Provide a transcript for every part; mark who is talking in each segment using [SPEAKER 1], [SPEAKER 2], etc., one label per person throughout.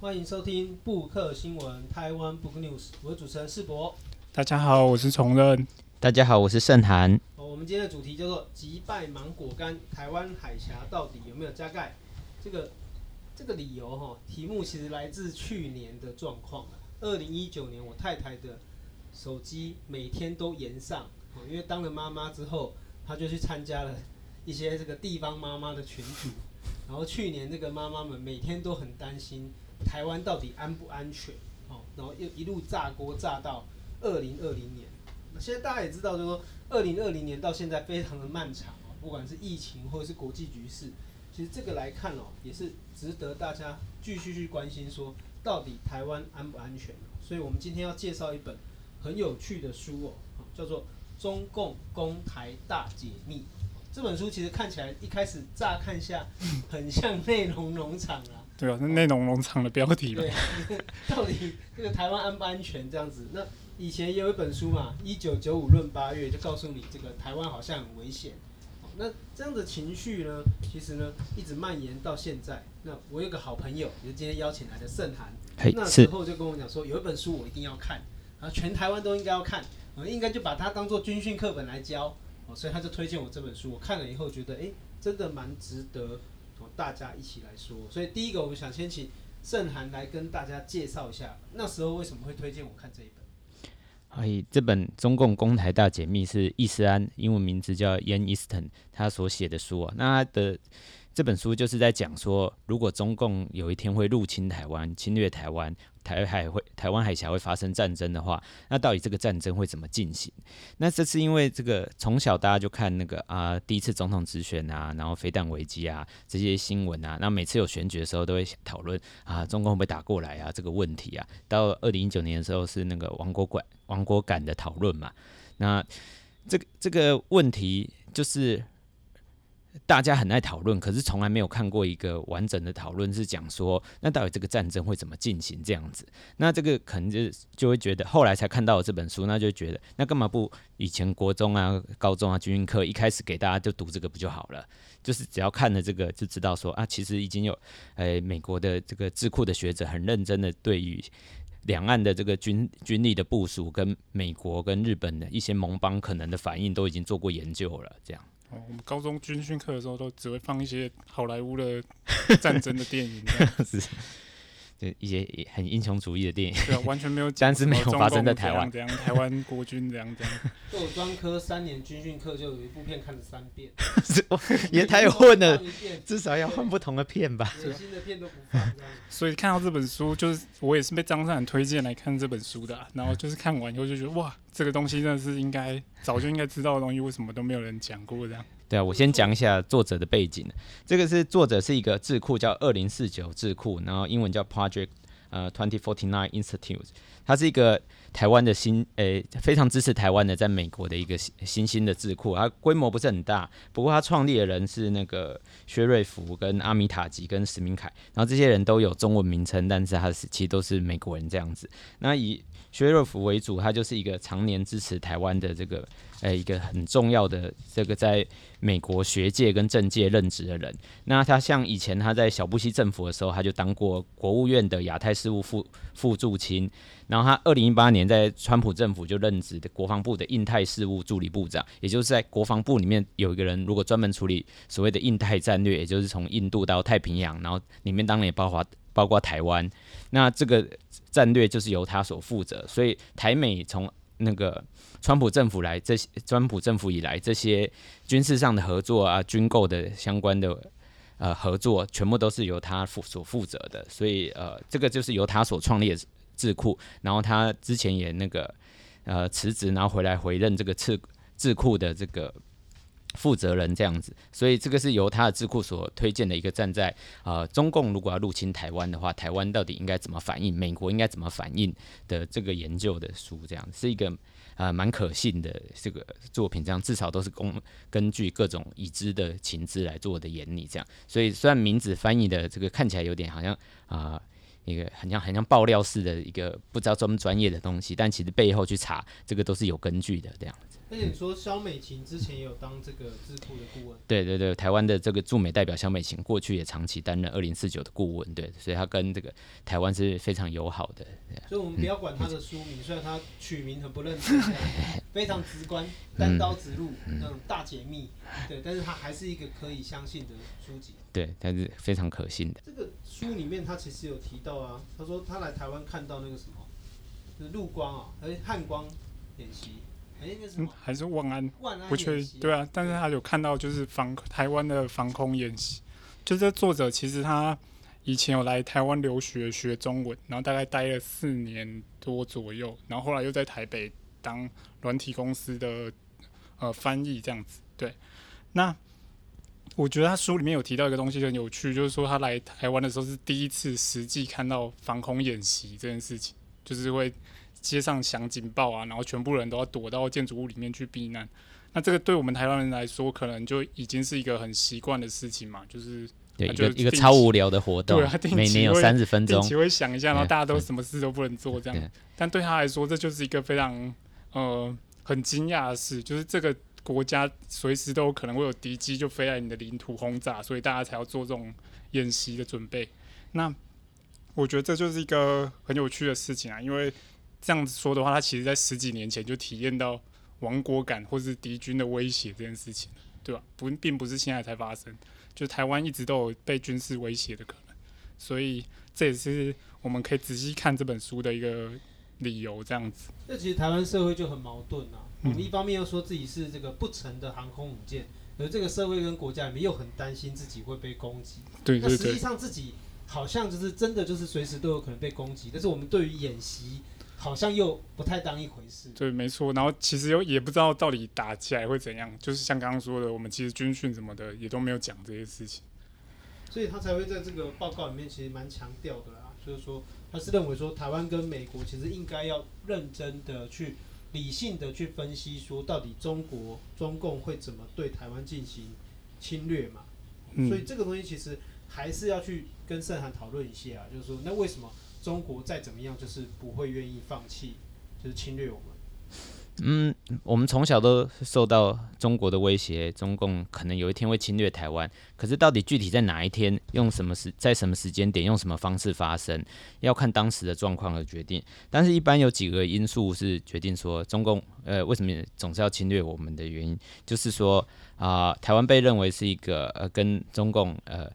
[SPEAKER 1] 欢迎收听布克新闻台湾 Book News，我是主持人世博。
[SPEAKER 2] 大家好，我是崇任。
[SPEAKER 3] 大家好，我是盛涵。
[SPEAKER 1] 我们今天的主题叫做“击败芒果干”，台湾海峡到底有没有加盖？这个这个理由哈，题目其实来自去年的状况。二零一九年，我太太的手机每天都延上，因为当了妈妈之后，她就去参加了一些这个地方妈妈的群组。然后去年这个妈妈们每天都很担心台湾到底安不安全，哦，然后又一路炸锅炸到二零二零年。那现在大家也知道，就是说二零二零年到现在非常的漫长哦，不管是疫情或者是国际局势，其实这个来看哦，也是值得大家继续去关心，说到底台湾安不安全？所以我们今天要介绍一本很有趣的书哦，叫做《中共攻台大解密》。这本书其实看起来一开始乍看下很像内容农场啊，
[SPEAKER 2] 对啊，是内容农场的标题吧？
[SPEAKER 1] 对，到底这个台湾安不安全这样子？那以前也有一本书嘛，《一九九五论八月》就告诉你这个台湾好像很危险。那这样的情绪呢，其实呢一直蔓延到现在。那我有个好朋友，也就是今天邀请来的盛涵，那时候就跟我讲说，有一本书我一定要看，啊，全台湾都应该要看，我应该就把它当做军训课本来教。哦，所以他就推荐我这本书，我看了以后觉得，哎、欸，真的蛮值得哦，大家一起来说。所以第一个，我们想先请盛涵来跟大家介绍一下，那时候为什么会推荐我看这一本？
[SPEAKER 3] 哎，这本《中共攻台大解密》是易斯安，英文名字叫 Ian Easton，他所写的书啊。那他的这本书就是在讲说，如果中共有一天会入侵台湾、侵略台湾。台海会台湾海峡会发生战争的话，那到底这个战争会怎么进行？那这是因为这个从小大家就看那个啊，第一次总统直选啊，然后飞弹危机啊这些新闻啊，那每次有选举的时候都会讨论啊，中共会不会打过来啊这个问题啊。到二零一九年的时候是那个亡国感亡国感的讨论嘛。那这个这个问题就是。大家很爱讨论，可是从来没有看过一个完整的讨论，是讲说那到底这个战争会怎么进行这样子。那这个可能就就会觉得，后来才看到这本书，那就觉得那干嘛不以前国中啊、高中啊军训课一开始给大家就读这个不就好了？就是只要看了这个就知道说啊，其实已经有诶美国的这个智库的学者很认真的对于两岸的这个军军力的部署，跟美国跟日本的一些盟邦可能的反应都已经做过研究了，这样。
[SPEAKER 2] 哦，我们高中军训课的时候都只会放一些好莱坞的战争的电影，这样子。
[SPEAKER 3] 就一些很英雄主义的电影，
[SPEAKER 2] 对啊，完全没有，
[SPEAKER 3] 但是没有发生在台湾，
[SPEAKER 2] 这样台湾国军这样这样。
[SPEAKER 1] 我专科三年军训课就有一部片看了三遍，
[SPEAKER 3] 也太混了，至少要换不同的片吧。
[SPEAKER 1] 新的片都不放。
[SPEAKER 2] 所以看到这本书，就是我也是被张善推荐来看这本书的，啊，然后就是看完以后就觉得哇，这个东西真的是应该早就应该知道的东西，为什么都没有人讲过这样。
[SPEAKER 3] 对啊，我先讲一下作者的背景。这个是作者是一个智库，叫二零四九智库，然后英文叫 Project 呃 Twenty Forty Nine Institute。它是一个台湾的新，诶，非常支持台湾的，在美国的一个新兴的智库。它规模不是很大，不过它创立的人是那个薛瑞福、跟阿米塔吉、跟史明凯，然后这些人都有中文名称，但是他是其实都是美国人这样子。那以薛瑞福为主，他就是一个常年支持台湾的这个。呃，一个很重要的这个在美国学界跟政界任职的人。那他像以前他在小布希政府的时候，他就当过国务院的亚太事务副副助卿。然后他二零一八年在川普政府就任职的国防部的印太事务助理部长。也就是在国防部里面有一个人，如果专门处理所谓的印太战略，也就是从印度到太平洋，然后里面当然也包括包括台湾。那这个战略就是由他所负责。所以台美从那个。川普政府来，这些川普政府以来，这些军事上的合作啊，军购的相关的呃合作，全部都是由他负所负责的。所以呃，这个就是由他所创立的智库。然后他之前也那个呃辞职，然后回来回任这个智智库的这个负责人这样子。所以这个是由他的智库所推荐的一个站在呃中共如果要入侵台湾的话，台湾到底应该怎么反应，美国应该怎么反应的这个研究的书，这样是一个。啊，蛮可信的这个作品，这样至少都是公根据各种已知的情资来做的研拟，这样。所以虽然名字翻译的这个看起来有点好像啊，一个很像很像爆料式的一个不知道专不专业的东西，但其实背后去查这个都是有根据的这样。
[SPEAKER 1] 而且你说肖美琴之前也有当这个智库的顾问，
[SPEAKER 3] 对对对，台湾的这个驻美代表肖美琴过去也长期担任二零四九的顾问，对，所以他跟这个台湾是非常友好的。
[SPEAKER 1] 所以我们不要管他的书名，嗯、虽然他取名很不认真，非常直观，单刀直入、嗯、那种大解密，对，但是他还是一个可以相信的书籍。
[SPEAKER 3] 对，他是非常可信的。
[SPEAKER 1] 这个书里面他其实有提到啊，他说他来台湾看到那个什么，就是陆光啊，还是汉光演习。
[SPEAKER 2] 嗯，还是万安，
[SPEAKER 1] 万安
[SPEAKER 2] 不确定，对啊，但是他有看到就是防台湾的防空演习，就这作者其实他以前有来台湾留学学中文，然后大概待了四年多左右，然后后来又在台北当软体公司的呃翻译这样子，对，那我觉得他书里面有提到一个东西很有趣，就是说他来台湾的时候是第一次实际看到防空演习这件事情，就是会。街上响警报啊，然后全部人都要躲到建筑物里面去避难。那这个对我们台湾人来说，可能就已经是一个很习惯的事情嘛，就是
[SPEAKER 3] 对一个一个超无聊的活动，
[SPEAKER 2] 对，
[SPEAKER 3] 每年有三十分钟，
[SPEAKER 2] 定期会想一下，然后大家都什么事都不能做这样。对但对他来说，这就是一个非常呃很惊讶的事，就是这个国家随时都有可能会有敌机就飞来你的领土轰炸，所以大家才要做这种演习的准备。那我觉得这就是一个很有趣的事情啊，因为。这样子说的话，他其实在十几年前就体验到亡国感或是敌军的威胁这件事情，对吧？不，并不是现在才发生，就台湾一直都有被军事威胁的可能，所以这也是我们可以仔细看这本书的一个理由。这样子，
[SPEAKER 1] 那其实台湾社会就很矛盾啊。我们一方面又说自己是这个不成的航空母舰，而这个社会跟国家里面又很担心自己会被攻击。
[SPEAKER 2] 对对对。
[SPEAKER 1] 那实际上自己好像就是真的就是随时都有可能被攻击，但是我们对于演习。好像又不太当一回事。
[SPEAKER 2] 对，没错。然后其实又也不知道到底打起来会怎样，就是像刚刚说的，我们其实军训什么的也都没有讲这些事情。
[SPEAKER 1] 所以他才会在这个报告里面其实蛮强调的啦，就是说他是认为说台湾跟美国其实应该要认真的去理性的去分析，说到底中国中共会怎么对台湾进行侵略嘛。所以这个东西其实还是要去跟盛涵讨论一下啊，就是说那为什么？中国再怎么样，就是不会愿意放弃，就是侵略我们。
[SPEAKER 3] 嗯，我们从小都受到中国的威胁，中共可能有一天会侵略台湾。可是到底具体在哪一天，用什么时，在什么时间点，用什么方式发生，要看当时的状况而决定。但是，一般有几个因素是决定说中共呃为什么总是要侵略我们的原因，就是说啊、台湾被认为是一个呃跟中共呃。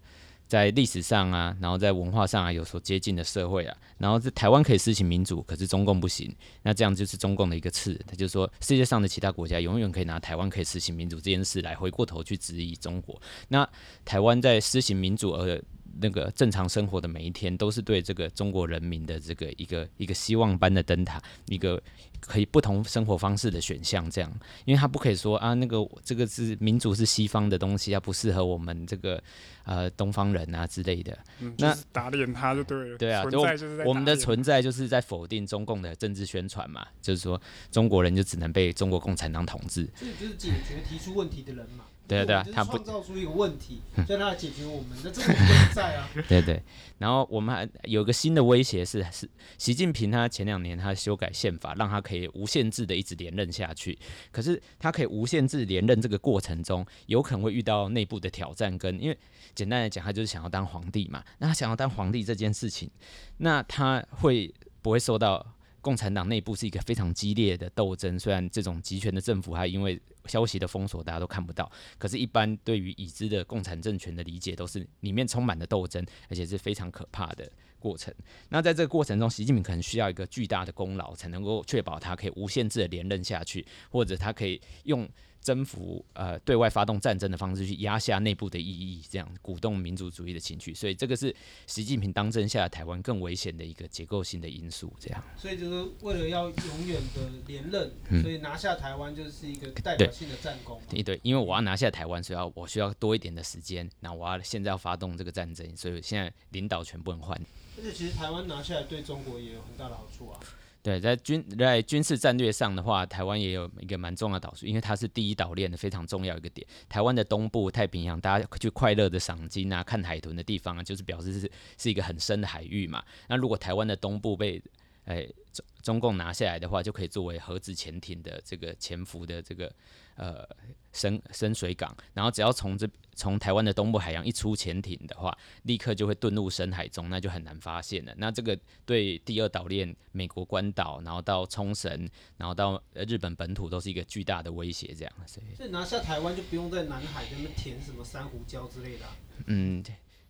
[SPEAKER 3] 在历史上啊，然后在文化上啊有所接近的社会啊，然后在台湾可以实行民主，可是中共不行，那这样就是中共的一个刺，他就说世界上的其他国家永远可以拿台湾可以实行民主这件事来回过头去质疑中国。那台湾在实行民主而那个正常生活的每一天，都是对这个中国人民的这个一个一个希望般的灯塔，一个。可以不同生活方式的选项，这样，因为他不可以说啊，那个这个是民主是西方的东西，啊不适合我们这个呃东方人啊之类的。
[SPEAKER 2] 嗯、那打脸他就对了。
[SPEAKER 3] 对啊，就我们的存在就是在否定中共的政治宣传嘛，就是说中国人就只能被中国共产党统治。
[SPEAKER 1] 这就是解决提出问题的人嘛。
[SPEAKER 3] 对啊，对啊，他
[SPEAKER 1] 创造出一个问题，叫他来解决我们，的这个不在啊。
[SPEAKER 3] 对对，然后我们还有一个新的威胁是，是习近平他前两年他修改宪法，让他可以无限制的一直连任下去。可是他可以无限制连任这个过程中，有可能会遇到内部的挑战，跟因为简单来讲，他就是想要当皇帝嘛。那他想要当皇帝这件事情，那他会不会受到？共产党内部是一个非常激烈的斗争，虽然这种集权的政府还因为消息的封锁，大家都看不到，可是，一般对于已知的共产政权的理解都是里面充满了斗争，而且是非常可怕的过程。那在这个过程中，习近平可能需要一个巨大的功劳，才能够确保他可以无限制的连任下去，或者他可以用。征服呃，对外发动战争的方式去压下内部的异议，这样鼓动民族主义的情绪，所以这个是习近平当政下的台湾更危险的一个结构性的因素。这样，
[SPEAKER 1] 所以就是为了要永远的连任，嗯、所以拿下台湾就是一个代表性的战功。
[SPEAKER 3] 对对，因为我要拿下台湾，所以要我需要多一点的时间，那我要现在要发动这个战争，所以现在领导权不能换。
[SPEAKER 1] 而且其实台湾拿下来对中国也有很大的好处啊。
[SPEAKER 3] 对，在军在军事战略上的话，台湾也有一个蛮重要的岛屿，因为它是第一岛链的非常重要一个点。台湾的东部太平洋，大家去快乐的赏金啊、看海豚的地方啊，就是表示是是一个很深的海域嘛。那如果台湾的东部被诶中中共拿下来的话，就可以作为核子潜艇的这个潜伏的这个呃深深水港。然后只要从这从台湾的东部海洋一出潜艇的话，立刻就会遁入深海中，那就很难发现了。那这个对第二岛链、美国关岛，然后到冲绳，然后到日本本土，都是一个巨大的威胁。这样，所以
[SPEAKER 1] 所以拿下台湾就不用在南海那边填什么珊瑚礁之类的啊。
[SPEAKER 3] 嗯。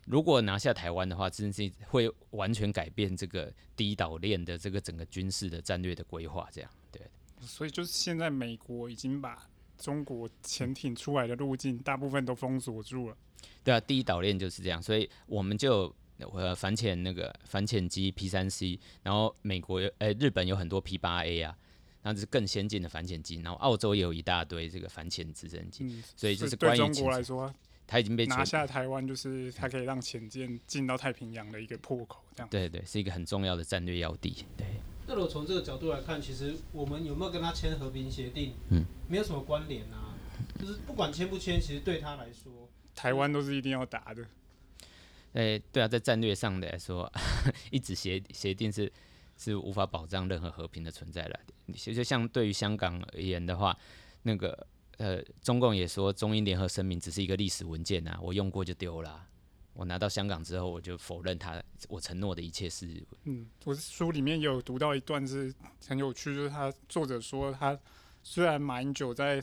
[SPEAKER 3] 如果拿下台湾的话，真是会完全改变这个第一岛链的这个整个军事的战略的规划，这样对。
[SPEAKER 2] 所以就是现在美国已经把中国潜艇出来的路径大部分都封锁住了。
[SPEAKER 3] 对啊，第一岛链就是这样，所以我们就呃反潜那个反潜机 P 三 C，然后美国诶、欸、日本有很多 P 八 A 啊，那这是更先进的反潜机，然后澳洲也有一大堆这个反潜直升机，嗯、所以就是关于
[SPEAKER 2] 对中国来说。
[SPEAKER 3] 它已经被
[SPEAKER 2] 拿下台湾，就是它可以让潜舰进到太平洋的一个破口，这样。
[SPEAKER 3] 对对，是一个很重要的战略要地。对。
[SPEAKER 1] 那如果从这个角度来看，其实我们有没有跟他签和平协定？
[SPEAKER 3] 嗯，
[SPEAKER 1] 没有什么关联啊。就是不管签不签，其实对他来说，
[SPEAKER 2] 台湾都是一定要打的。
[SPEAKER 3] 哎、欸，对啊，在战略上的来说，一纸协协定是是无法保障任何和平的存在了。其实像对于香港而言的话，那个。呃，中共也说中英联合声明只是一个历史文件啊，我用过就丢了啊。我拿到香港之后，我就否认他我承诺的一切事。
[SPEAKER 2] 嗯，我书里面有读到一段是很有趣，就是他作者说，他虽然马英九在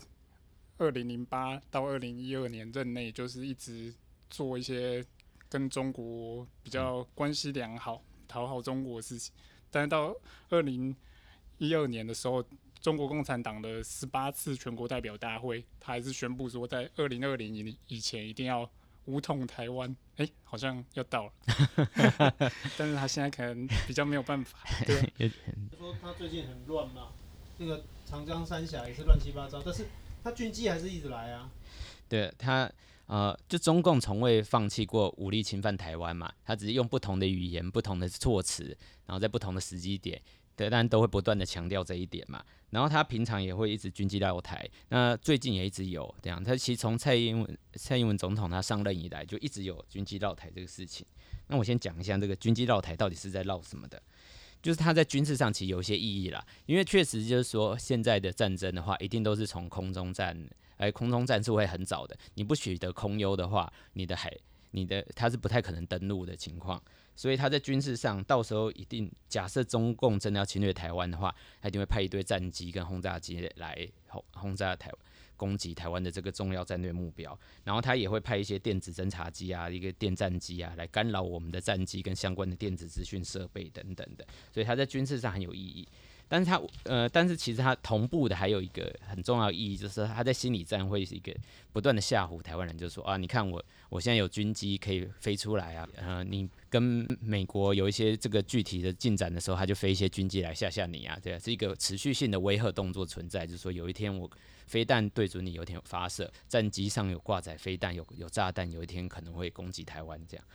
[SPEAKER 2] 二零零八到二零一二年任内，就是一直做一些跟中国比较关系良好、讨好中国的事情，但是到二零一二年的时候。中国共产党的十八次全国代表大会，他还是宣布说，在二零二零年以前一定要武统台湾。哎、欸，好像要到了，但是他现在可能比较没有办法。对，
[SPEAKER 1] 说他最近很乱嘛，那个长江三峡也是乱七八糟，但是他军机还是一直来啊。
[SPEAKER 3] 对他，呃，就中共从未放弃过武力侵犯台湾嘛，他只是用不同的语言、不同的措辞，然后在不同的时机点。对，但都会不断的强调这一点嘛。然后他平常也会一直军机绕台，那最近也一直有这样。他其实从蔡英文蔡英文总统他上任以来，就一直有军机绕台这个事情。那我先讲一下这个军机绕台到底是在绕什么的，就是他在军事上其实有一些意义啦。因为确实就是说，现在的战争的话，一定都是从空中战，哎，空中战是会很早的。你不取得空优的话，你的海。你的他是不太可能登陆的情况，所以他在军事上到时候一定假设中共真的要侵略台湾的话，他一定会派一堆战机跟轰炸机来轰轰炸台，攻击台湾的这个重要战略目标，然后他也会派一些电子侦察机啊，一个电战机啊来干扰我们的战机跟相关的电子资讯设备等等的，所以他在军事上很有意义。但是他呃，但是其实他同步的还有一个很重要意义，就是他在心理战会是一个不断的吓唬台湾人，就是说啊，你看我我现在有军机可以飞出来啊，呃，你跟美国有一些这个具体的进展的时候，他就飞一些军机来吓吓你啊，对啊，是一个持续性的威吓动作存在，就是说有一天我飞弹对准你，有一天发射，战机上有挂载飞弹，有有炸弹，有一天可能会攻击台湾这样。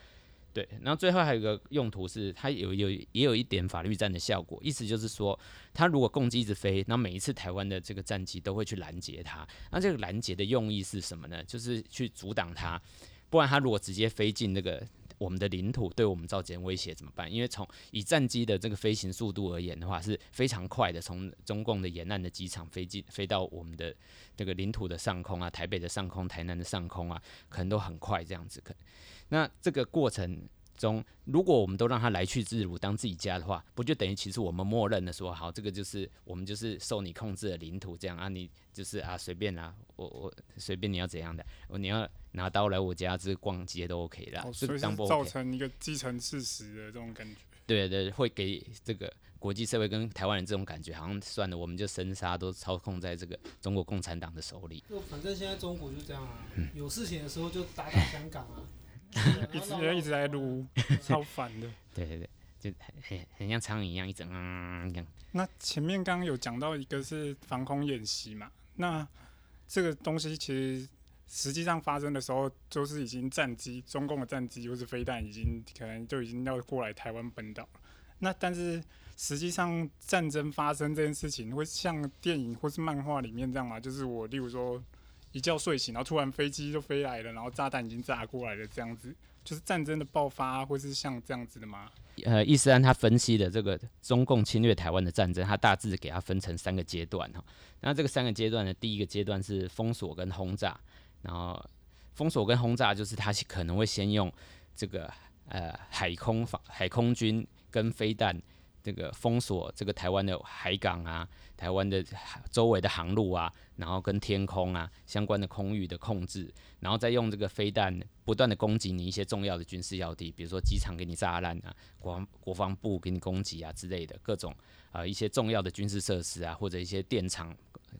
[SPEAKER 3] 对，然后最后还有一个用途是，它有有也有一点法律战的效果，意思就是说，它如果攻击一直飞，那每一次台湾的这个战机都会去拦截它，那这个拦截的用意是什么呢？就是去阻挡它，不然它如果直接飞进那个。我们的领土对我们造成威胁怎么办？因为从以战机的这个飞行速度而言的话，是非常快的，从中共的沿岸的机场飞进飞到我们的这个领土的上空啊，台北的上空、台南的上空啊，可能都很快这样子。可那这个过程中，如果我们都让他来去自如，当自己家的话，不就等于其实我们默认的说，好，这个就是我们就是受你控制的领土，这样啊，你就是啊随便啊，我我随便你要怎样的，你要拿刀来我家这逛街都 OK 啦，
[SPEAKER 2] 所以造成一个既成事实的这种感觉。
[SPEAKER 3] 对对，会给这个国际社会跟台湾人这种感觉，好像算了，我们就生杀都操控在这个中国共产党的手里。
[SPEAKER 1] 就反正现在中国就这样啊，嗯、有事情的时候就打打香港啊。
[SPEAKER 2] 一直一直在撸，超烦的。
[SPEAKER 3] 对对对，就很很像苍蝇一样一直嗯这样。
[SPEAKER 2] 那前面刚刚有讲到一个是防空演习嘛？那这个东西其实实际上发生的时候，就是已经战机，中共的战机或是飞弹已经可能就已经要过来台湾本岛了。那但是实际上战争发生这件事情，会像电影或是漫画里面这样吗？就是我例如说。一觉睡醒，然后突然飞机就飞来了，然后炸弹已经炸过来了，这样子就是战争的爆发，会是像这样子的吗？
[SPEAKER 3] 呃，易思安他分析的这个中共侵略台湾的战争，他大致给它分成三个阶段哈。那这个三个阶段的，第一个阶段是封锁跟轰炸，然后封锁跟轰炸就是他可能会先用这个呃海空防海空军跟飞弹。这个封锁这个台湾的海港啊，台湾的周围的航路啊，然后跟天空啊相关的空域的控制，然后再用这个飞弹不断的攻击你一些重要的军事要地，比如说机场给你炸烂啊，国防国防部给你攻击啊之类的各种啊、呃、一些重要的军事设施啊，或者一些电厂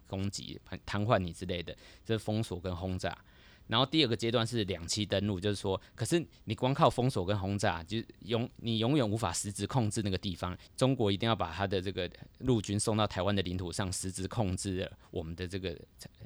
[SPEAKER 3] 攻击瘫痪你之类的，这是封锁跟轰炸。然后第二个阶段是两栖登陆，就是说，可是你光靠封锁跟轰炸，就永你永远无法实质控制那个地方。中国一定要把他的这个陆军送到台湾的领土上，实质控制我们的这个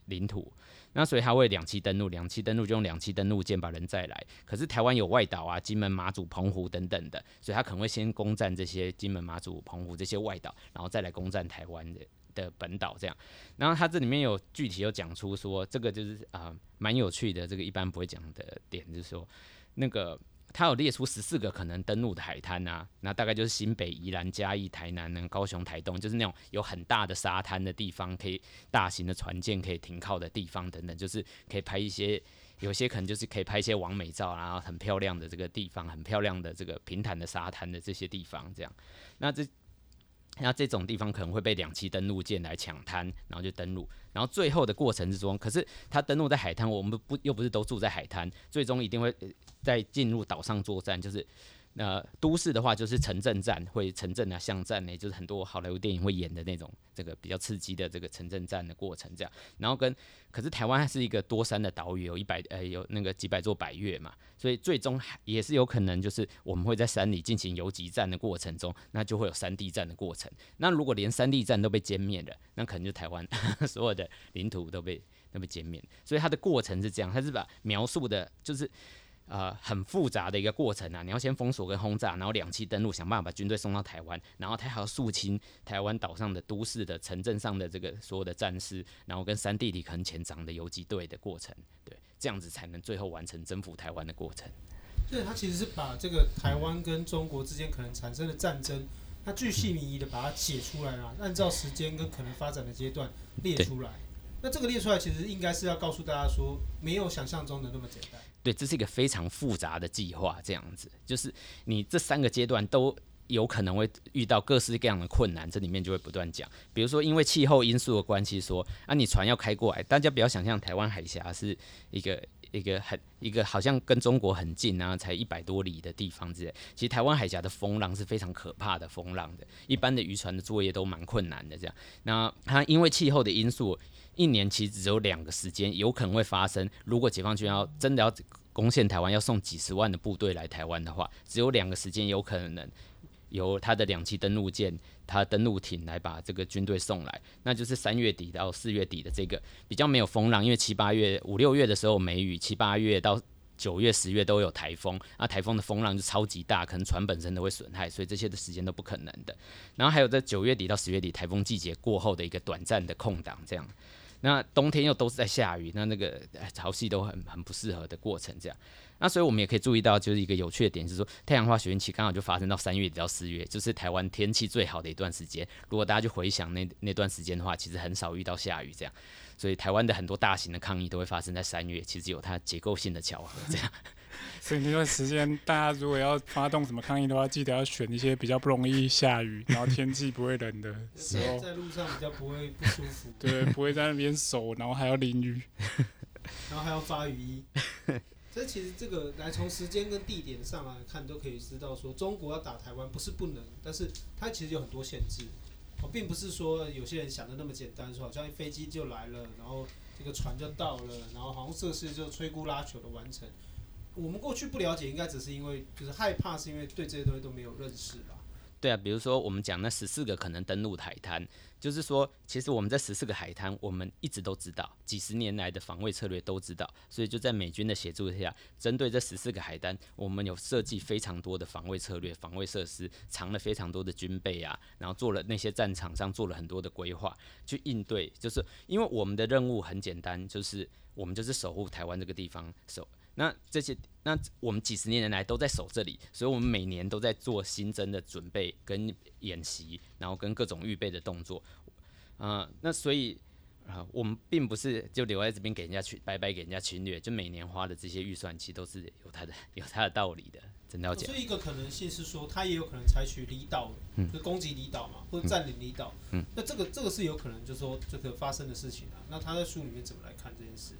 [SPEAKER 3] 领土。那所以他会两栖登陆，两栖登陆就用两栖登陆舰把人载来。可是台湾有外岛啊，金门、马祖、澎湖等等的，所以他可能会先攻占这些金门、马祖、澎湖这些外岛，然后再来攻占台湾的。的本岛这样，然后它这里面有具体有讲出说，这个就是啊蛮有趣的，这个一般不会讲的点，就是说那个它有列出十四个可能登陆的海滩啊，那大概就是新北、宜兰、嘉义、台南、高雄、台东，就是那种有很大的沙滩的地方，可以大型的船舰可以停靠的地方等等，就是可以拍一些，有些可能就是可以拍一些网美照，然后很漂亮的这个地方，很漂亮的这个平坦的沙滩的这些地方，这样，那这。那这种地方可能会被两栖登陆舰来抢滩，然后就登陆，然后最后的过程之中，可是它登陆在海滩，我们不又不是都住在海滩，最终一定会在进入岛上作战，就是。那都市的话就是城镇战，会城镇啊、巷战呢，就是很多好莱坞电影会演的那种，这个比较刺激的这个城镇战的过程这样。然后跟，可是台湾它是一个多山的岛屿，有一百呃有那个几百座百岳嘛，所以最终也是有可能就是我们会在山里进行游击战的过程中，那就会有山地战的过程。那如果连山地战都被歼灭了，那可能就台湾 所有的领土都被都被歼灭。所以它的过程是这样，它是把描述的就是。呃，很复杂的一个过程啊！你要先封锁跟轰炸，然后两栖登陆，想办法把军队送到台湾，然后他还要肃清台湾岛上的都市的城镇上的这个所有的战士，然后跟山地里很潜藏的游击队的过程，对，这样子才能最后完成征服台湾的过程。
[SPEAKER 1] 对，他其实是把这个台湾跟中国之间可能产生的战争，他巨细靡遗的把它写出来了，按照时间跟可能发展的阶段列出来。那这个列出来，其实应该是要告诉大家说，没有想象中的那么简单。
[SPEAKER 3] 对，这是一个非常复杂的计划，这样子，就是你这三个阶段都有可能会遇到各式各样的困难，这里面就会不断讲。比如说，因为气候因素的关系，说啊，你船要开过来，大家不要想象台湾海峡是一个一个很一个好像跟中国很近啊，才一百多里的地方之类。其实台湾海峡的风浪是非常可怕的风浪的，一般的渔船的作业都蛮困难的。这样，那它因为气候的因素。一年其实只有两个时间有可能会发生。如果解放军要真的要攻陷台湾，要送几十万的部队来台湾的话，只有两个时间有可能由他的两栖登陆舰、他登陆艇来把这个军队送来，那就是三月底到四月底的这个比较没有风浪，因为七八月、五六月的时候梅雨，七八月到九月、十月都有台风，那台风的风浪就超级大，可能船本身都会损害，所以这些的时间都不可能的。然后还有在九月底到十月底台风季节过后的一个短暂的空档，这样。那冬天又都是在下雨，那那个潮汐都很很不适合的过程，这样。那所以我们也可以注意到，就是一个有趣的点就是说，太阳花学运期刚好就发生到三月底到四月，就是台湾天气最好的一段时间。如果大家去回想那那段时间的话，其实很少遇到下雨这样。所以台湾的很多大型的抗议都会发生在三月，其实有它结构性的巧合这样。
[SPEAKER 2] 所以那段时间，大家如果要发动什么抗议的话，记得要选一些比较不容易下雨，然后天气不会冷的时候，
[SPEAKER 1] 在路上比较不会不舒服。
[SPEAKER 2] 对，不会在那边守，然后还要淋雨，
[SPEAKER 1] 然后还要发雨衣。所以其实这个来从时间跟地点上来看，都可以知道说，中国要打台湾不是不能，但是它其实有很多限制。哦，并不是说有些人想的那么简单，说好像飞机就来了，然后这个船就到了，然后好像设施就摧枯拉朽的完成。我们过去不了解，应该只是因为就是害怕，是因为对这些东西都没有认识吧？
[SPEAKER 3] 对啊，比如说我们讲那十四个可能登陆海滩，就是说，其实我们在十四个海滩，我们一直都知道，几十年来的防卫策略都知道，所以就在美军的协助下，针对这十四个海滩，我们有设计非常多的防卫策略、防卫设施，藏了非常多的军备啊，然后做了那些战场上做了很多的规划去应对，就是因为我们的任务很简单，就是我们就是守护台湾这个地方守。那这些，那我们几十年来都在守这里，所以我们每年都在做新增的准备跟演习，然后跟各种预备的动作。啊、呃，那所以啊、呃，我们并不是就留在这边给人家去白白给人家侵略，就每年花的这些预算，其实都是有它的有它的道理的。真的要讲，
[SPEAKER 1] 所以一个可能性是说，他也有可能采取离岛，嗯、就攻击离岛嘛，或者占领离岛。嗯，那这个这个是有可能，就是说这个发生的事情啊。那他在书里面怎么来看这件事？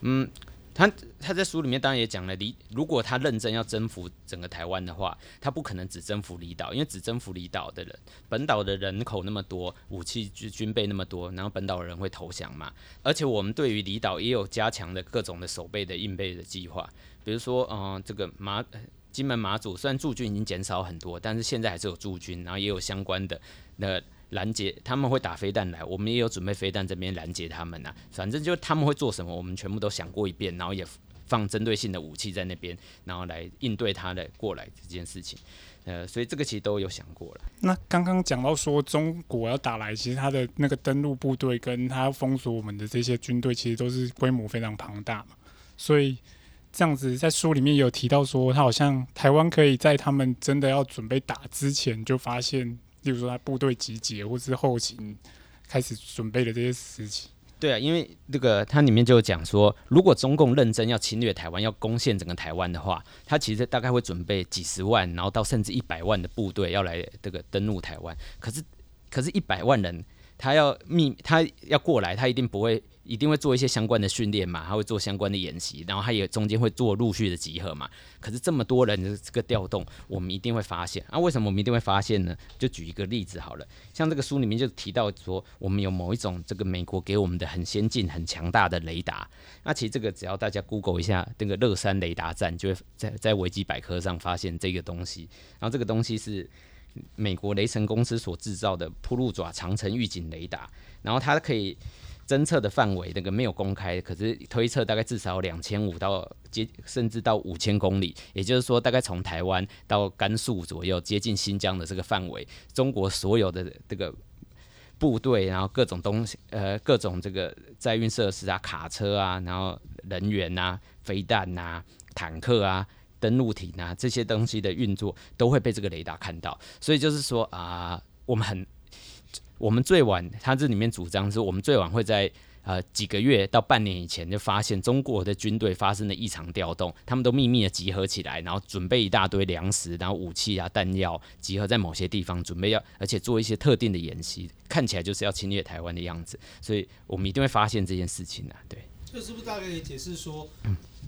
[SPEAKER 3] 嗯。他他在书里面当然也讲了，离如果他认真要征服整个台湾的话，他不可能只征服离岛，因为只征服离岛的人，本岛的人口那么多，武器军军备那么多，然后本岛人会投降嘛。而且我们对于离岛也有加强的各种的守备的应备的计划，比如说，嗯、这个马金门马祖虽然驻军已经减少很多，但是现在还是有驻军，然后也有相关的那。拦截他们会打飞弹来，我们也有准备飞弹这边拦截他们呐、反正就他们会做什么，我们全部都想过一遍，然后也放针对性的武器在那边，然后来应对他的过来这件事情。呃，所以这个其实都有想过了。
[SPEAKER 2] 那刚刚讲到说中国要打来，其实他的那个登陆部队跟他封锁我们的这些军队，其实都是规模非常庞大嘛。所以这样子在书里面有提到说，他好像台湾可以在他们真的要准备打之前就发现。例如说，他部队集结，或是后勤开始准备的这些事情。
[SPEAKER 3] 对啊，因为那个它里面就讲说，如果中共认真要侵略台湾，要攻陷整个台湾的话，他其实大概会准备几十万，然后到甚至一百万的部队要来这个登陆台湾。可是，可是一百万人，他要密，他要过来，他一定不会。一定会做一些相关的训练嘛，他会做相关的演习，然后他也中间会做陆续的集合嘛。可是这么多人的这个调动，我们一定会发现啊。为什么我们一定会发现呢？就举一个例子好了，像这个书里面就提到说，我们有某一种这个美国给我们的很先进、很强大的雷达。那其实这个只要大家 Google 一下这个乐山雷达站，就会在在维基百科上发现这个东西。然后这个东西是美国雷神公司所制造的铺路爪长城预警雷达，然后它可以。侦测的范围那个没有公开，可是推测大概至少两千五到接甚至到五千公里，也就是说大概从台湾到甘肃左右，接近新疆的这个范围，中国所有的这个部队，然后各种东西，呃，各种这个载运设施啊，卡车啊，然后人员啊，飞弹啊，坦克啊，登陆艇啊，这些东西的运作都会被这个雷达看到，所以就是说啊、我们很。我们最晚，他这里面主张是我们最晚会在呃几个月到半年以前就发现中国的军队发生了异常调动，他们都秘密的集合起来，然后准备一大堆粮食，然后武器啊弹药集合在某些地方，准备要而且做一些特定的演习，看起来就是要侵略台湾的样子，所以我们一定会发现这件事情啊。对，
[SPEAKER 1] 这是不是大概可以解释说，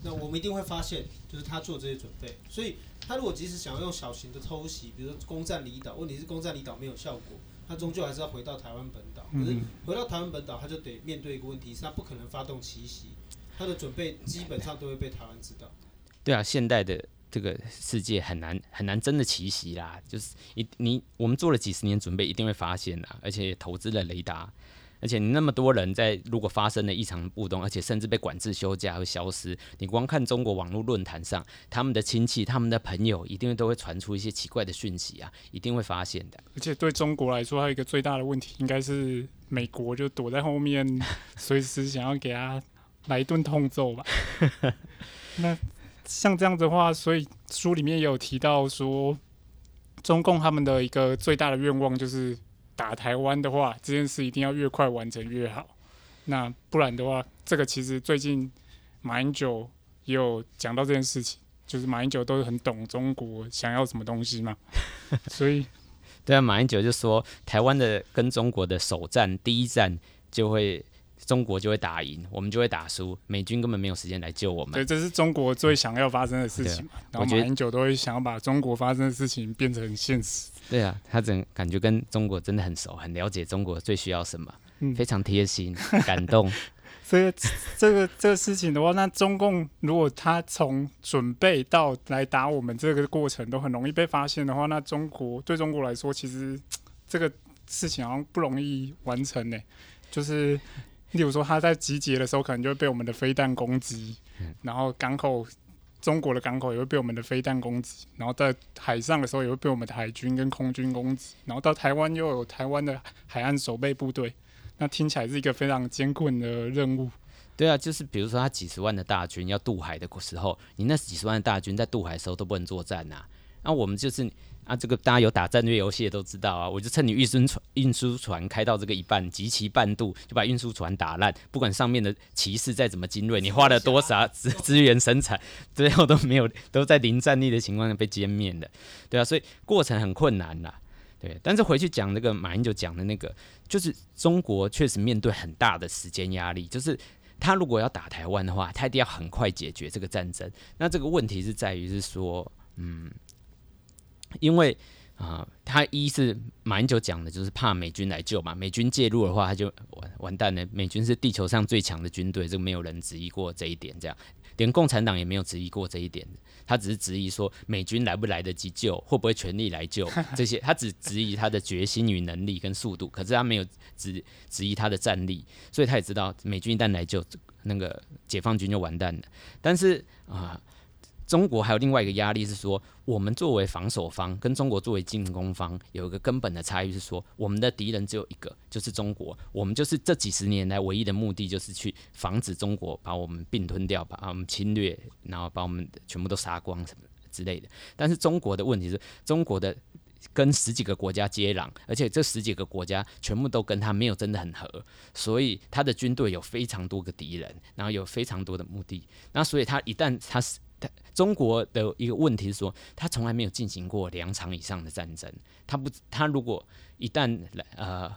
[SPEAKER 1] 那我们一定会发现，就是他做这些准备，所以他如果即使想要用小型的偷袭，比如说攻占离岛，问题是攻占离岛没有效果。他终究还是要回到台湾本岛，可是回到台湾本岛，他就得面对一个问题，是他不可能发动奇袭，他的准备基本上都会被台湾知道。
[SPEAKER 3] 对啊，现代的这个世界很难很难真的奇袭啦，就是一你我们做了几十年准备，一定会发现啦，而且投资了雷达。而且你那么多人在，如果发生了异常波动，而且甚至被管制休假和消失，你光看中国网络论坛上，他们的亲戚、他们的朋友，一定都会传出一些奇怪的讯息啊，一定会发现的。
[SPEAKER 2] 而且对中国来说，还有一个最大的问题，应该是美国就躲在后面，随时想要给他来一顿痛揍吧。那像这样子的话，所以书里面也有提到说，中共他们的一个最大的愿望就是。打台湾的话，这件事一定要越快完成越好。那不然的话，这个其实最近马英九也有讲到这件事情，就是马英九都是很懂中国想要什么东西嘛。所以，
[SPEAKER 3] 对啊，马英九就说，台湾的跟中国的首战第一战就会中国就会打赢，我们就会打输，美军根本没有时间来救我们。
[SPEAKER 2] 对，这是中国最想要发生的事情嘛。然后马英九都会想要把中国发生的事情变成现实。
[SPEAKER 3] 对啊，他整感觉跟中国真的很熟，很了解中国最需要什么，嗯、非常贴心，感动。
[SPEAKER 2] 所以这个这个事情的话，那中共如果他从准备到来打我们这个过程都很容易被发现的话，那中国对中国来说，其实这个事情好像不容易完成呢。就是例如说他在集结的时候，可能就会被我们的飞弹攻击，嗯、然后港口。中国的港口也会被我们的飞弹攻击，然后在海上的时候也会被我们的海军跟空军攻击，然后到台湾又有台湾的海岸守备部队，那听起来是一个非常艰困的任务。
[SPEAKER 3] 对啊，就是比如说他几十万的大军要渡海的时候，你那几十万的大军在渡海的时候都不能作战呐、那我们就是啊，这个大家有打战略游戏的都知道啊，我就趁你运输船运输船开到这个一半，极其半渡，就把运输船打烂，不管上面的骑士再怎么精锐，你花了多少资资源生产，最后都没有都在零战力的情况下被歼灭的。对啊，所以过程很困难啦。对，但是回去讲那个马英九讲的那个，就是中国确实面对很大的时间压力，就是。他如果要打台湾的话，他一定要很快解决这个战争。那这个问题是在于是说，嗯，因为啊、呃，他一是马英九讲的，就是怕美军来救嘛，美军介入的话，他就完完蛋了。美军是地球上最强的军队，这个没有人质疑过这一点，这样连共产党也没有质疑过这一点。他只是质疑说美军来不来得及救，会不会全力来救 这些，他只质疑他的决心与能力跟速度，可是他没有质质疑他的战力，所以他也知道美军一旦来救，那个解放军就完蛋了。但是啊。中国还有另外一个压力是说，我们作为防守方跟中国作为进攻方有一个根本的差异是说，我们的敌人只有一个，就是中国。我们就是这几十年来唯一的目的就是去防止中国把我们并吞掉，把我们侵略，然后把我们全部都杀光什么之类的。但是中国的问题是，中国的跟十几个国家接壤，而且这十几个国家全部都跟他没有真的很合，所以他的军队有非常多个敌人，然后有非常多的目的。那所以他一旦他是 是中国的一个问题是说，他从来没有进行过两场以上的战争。他不，他如果一旦来呃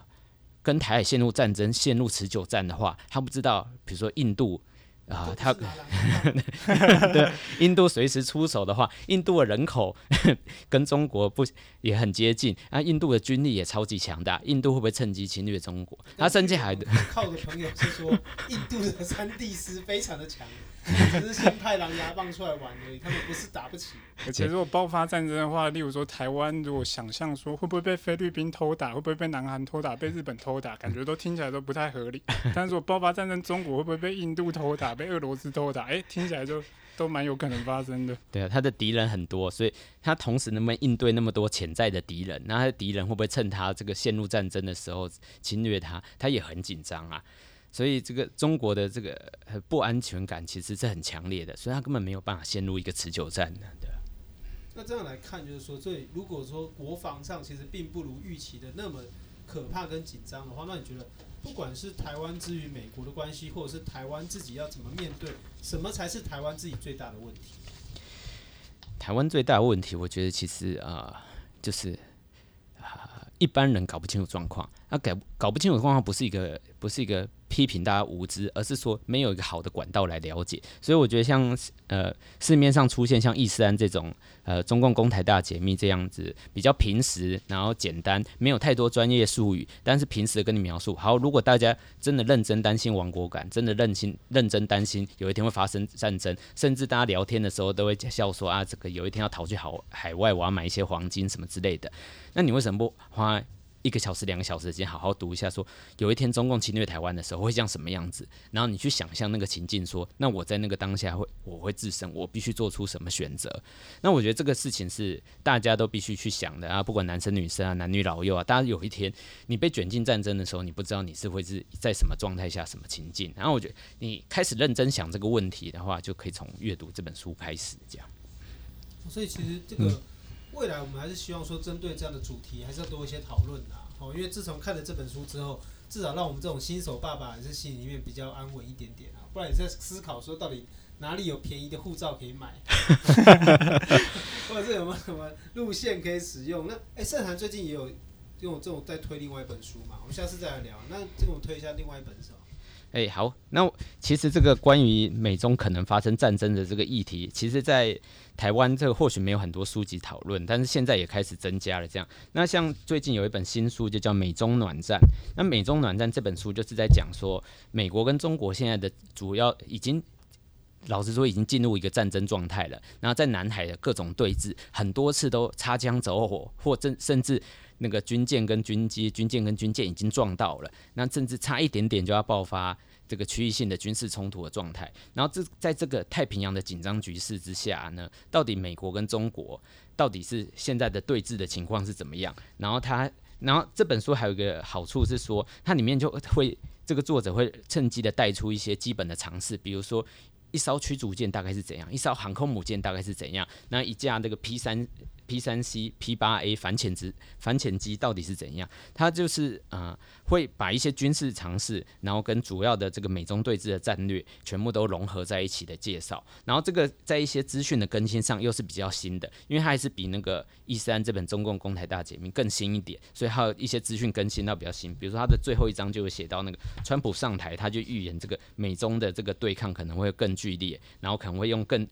[SPEAKER 3] 跟台海陷入战争、陷入持久战的话，他不知道，比如说印度。啊，他 对印度随时出手的话，印度的人口 跟中国不也很接近啊？印度的军力也超级强大，印度会不会趁机侵略中国？他甚至还
[SPEAKER 1] 靠的朋友是说，印度的山地师非常的强，只是先派狼牙棒出来玩而已，他们不是打不起。
[SPEAKER 2] 而且如果爆发战争的话，例如说台湾，如果想象说会不会被菲律宾偷打，会不会被南韩偷打，被日本偷打，感觉都听起来都不太合理。但是如果爆发战争，中国会不会被印度偷打，被俄罗斯偷打？哎、欸，听起来就都蛮有可能发生的。
[SPEAKER 3] 对啊，他的敌人很多，所以他同时能不能应对那么多潜在的敌人？那他的敌人会不会趁他这个陷入战争的时候侵略他？他也很紧张啊。所以这个中国的这个不安全感其实是很强烈的，所以他根本没有办法陷入一个持久战的。对。
[SPEAKER 1] 那这样来看，就是说，这如果说国防上其实并不如预期的那么可怕跟紧张的话，那你觉得，不管是台湾之于美国的关系，或者是台湾自己要怎么面对，什么才是台湾自己最大的问题？
[SPEAKER 3] 台湾最大的问题，我觉得其实啊、呃，就是啊、呃，一般人搞不清楚状况。那搞搞不清楚状况，不是一个，不是一个。批评大家无知，而是说没有一个好的管道来了解。所以我觉得像呃市面上出现像易思安这种呃中共攻台大解密这样子比较平实，然后简单，没有太多专业术语，但是平时跟你描述。好，如果大家真的认真担心亡国感，真的认心认真担心有一天会发生战争，甚至大家聊天的时候都会笑说啊，这个有一天要逃去海海外，我要买一些黄金什么之类的。那你为什么不花？一个小时、两个小时的时间，好好读一下说，有一天中共侵略台湾的时候会像什么样子，然后你去想象那个情境说，那我在那个当下会，我会自身，我必须做出什么选择？那我觉得这个事情是大家都必须去想的啊，不管男生女生啊，男女老幼啊，大家有一天你被卷进战争的时候，你不知道你是会是在什么状态下、什么情境。然后我觉得你开始认真想这个问题的话，就可以从阅读这本书开始这样。
[SPEAKER 1] 所以其实这个。未来我们还是希望说，针对这样的主题，还是要多一些讨论的哦。因为自从看了这本书之后，至少让我们这种新手爸爸还是心里面比较安稳一点点啊。不然也在思考说，到底哪里有便宜的护照可以买，或者是有没有什么路线可以使用？那哎，圣涵最近也有用这种在推另外一本书嘛？我们下次再来聊。那这个我推一下另外一本是吧？
[SPEAKER 3] 哎，好，那其实这个关于美中可能发生战争的这个议题，其实，在台湾这个或许没有很多书籍讨论，但是现在也开始增加了。这样，那像最近有一本新书就叫《美中暖战》，那《美中暖战》这本书就是在讲说，美国跟中国现在的主要已经，老实说已经进入一个战争状态了。然后在南海的各种对峙，很多次都擦枪走火，或甚甚至。那个军舰跟军机，军舰跟军舰已经撞到了，那甚至差一点点就要爆发这个区域性的军事冲突的状态。然后这在这个太平洋的紧张局势之下呢，到底美国跟中国到底是现在的对峙的情况是怎么样？然后它，然后这本书还有一个好处是说，它里面就会。这个作者会趁机的带出一些基本的常识，比如说一艘驱逐舰大概是怎样，一艘航空母舰大概是怎样，那一架那个 P 三。P 三 C、P 八 A 反潜值反潜机到底是怎样？它就是呃，会把一些军事常识，然后跟主要的这个美中对峙的战略，全部都融合在一起的介绍。然后这个在一些资讯的更新上又是比较新的，因为它还是比那个一三这本中共攻台大解密更新一点，所以还有一些资讯更新到比较新。比如说它的最后一章就有写到那个川普上台，他就预言这个美中的这个对抗可能会更剧烈，然后可能会用更。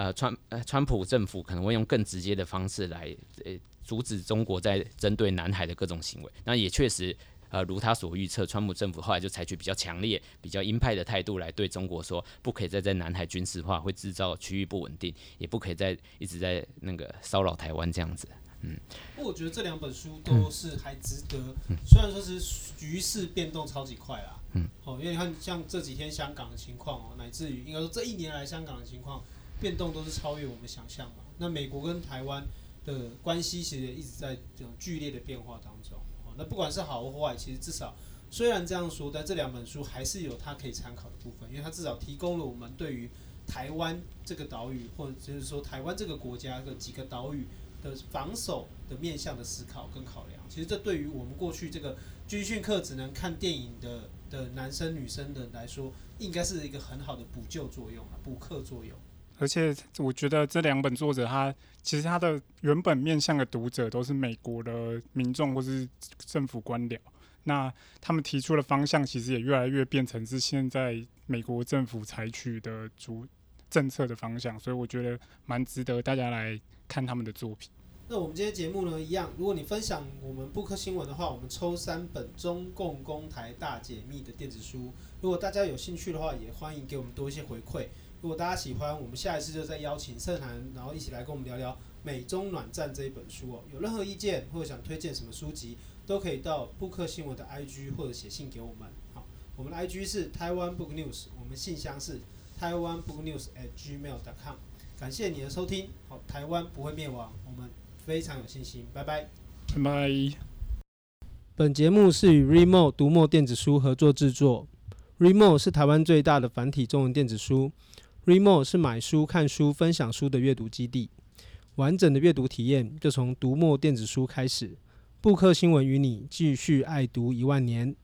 [SPEAKER 3] 呃，川呃，川普政府可能会用更直接的方式来呃阻止中国在针对南海的各种行为。那也确实，呃，如他所预测，川普政府后来就采取比较强烈、比较鹰派的态度来对中国说，不可以再在南海军事化，会制造区域不稳定，也不可以再一直在那个骚扰台湾这样子。嗯，
[SPEAKER 1] 不过我觉得这两本书都是还值得，嗯、虽然说是局势变动超级快啦，嗯，哦，因为你看像这几天香港的情况哦，乃至于应该说这一年来香港的情况。变动都是超越我们想象嘛。那美国跟台湾的关系其实也一直在这种剧烈的变化当中。那不管是好或坏，其实至少虽然这样说，但这两本书还是有它可以参考的部分，因为它至少提供了我们对于台湾这个岛屿，或者就是说台湾这个国家的几个岛屿的防守的面向的思考跟考量。其实这对于我们过去这个军训课只能看电影的的男生女生的来说，应该是一个很好的补救作用啊，补课作用。
[SPEAKER 2] 而且我觉得这两本作者他其实他的原本面向的读者都是美国的民众或是政府官僚，那他们提出的方向其实也越来越变成是现在美国政府采取的主政策的方向，所以我觉得蛮值得大家来看他们的作品。
[SPEAKER 1] 那我们今天节目呢，一样，如果你分享我们布克新闻的话，我们抽三本中共公台大解密的电子书。如果大家有兴趣的话，也欢迎给我们多一些回馈。如果大家喜欢，我们下一次就再邀请盛涵，然后一起来跟我们聊聊《美中暖战》这一本书哦。有任何意见或者想推荐什么书籍，都可以到布克新闻的 IG 或者写信给我们。好，我们的 IG 是台湾 Book News，我们信箱是台湾 Book News at gmail.com。感谢你的收听，好，台湾不会灭亡，我们非常有信心。拜拜，
[SPEAKER 2] 拜拜。
[SPEAKER 1] 本节目是与 Readmoo 读墨电子书合作制作，Readmoo 是台湾最大的繁体中文电子书。Readmo 是买书、看书、分享书的阅读基地，完整的阅读体验就从读墨电子书开始。布克新闻与你继续爱读一万年。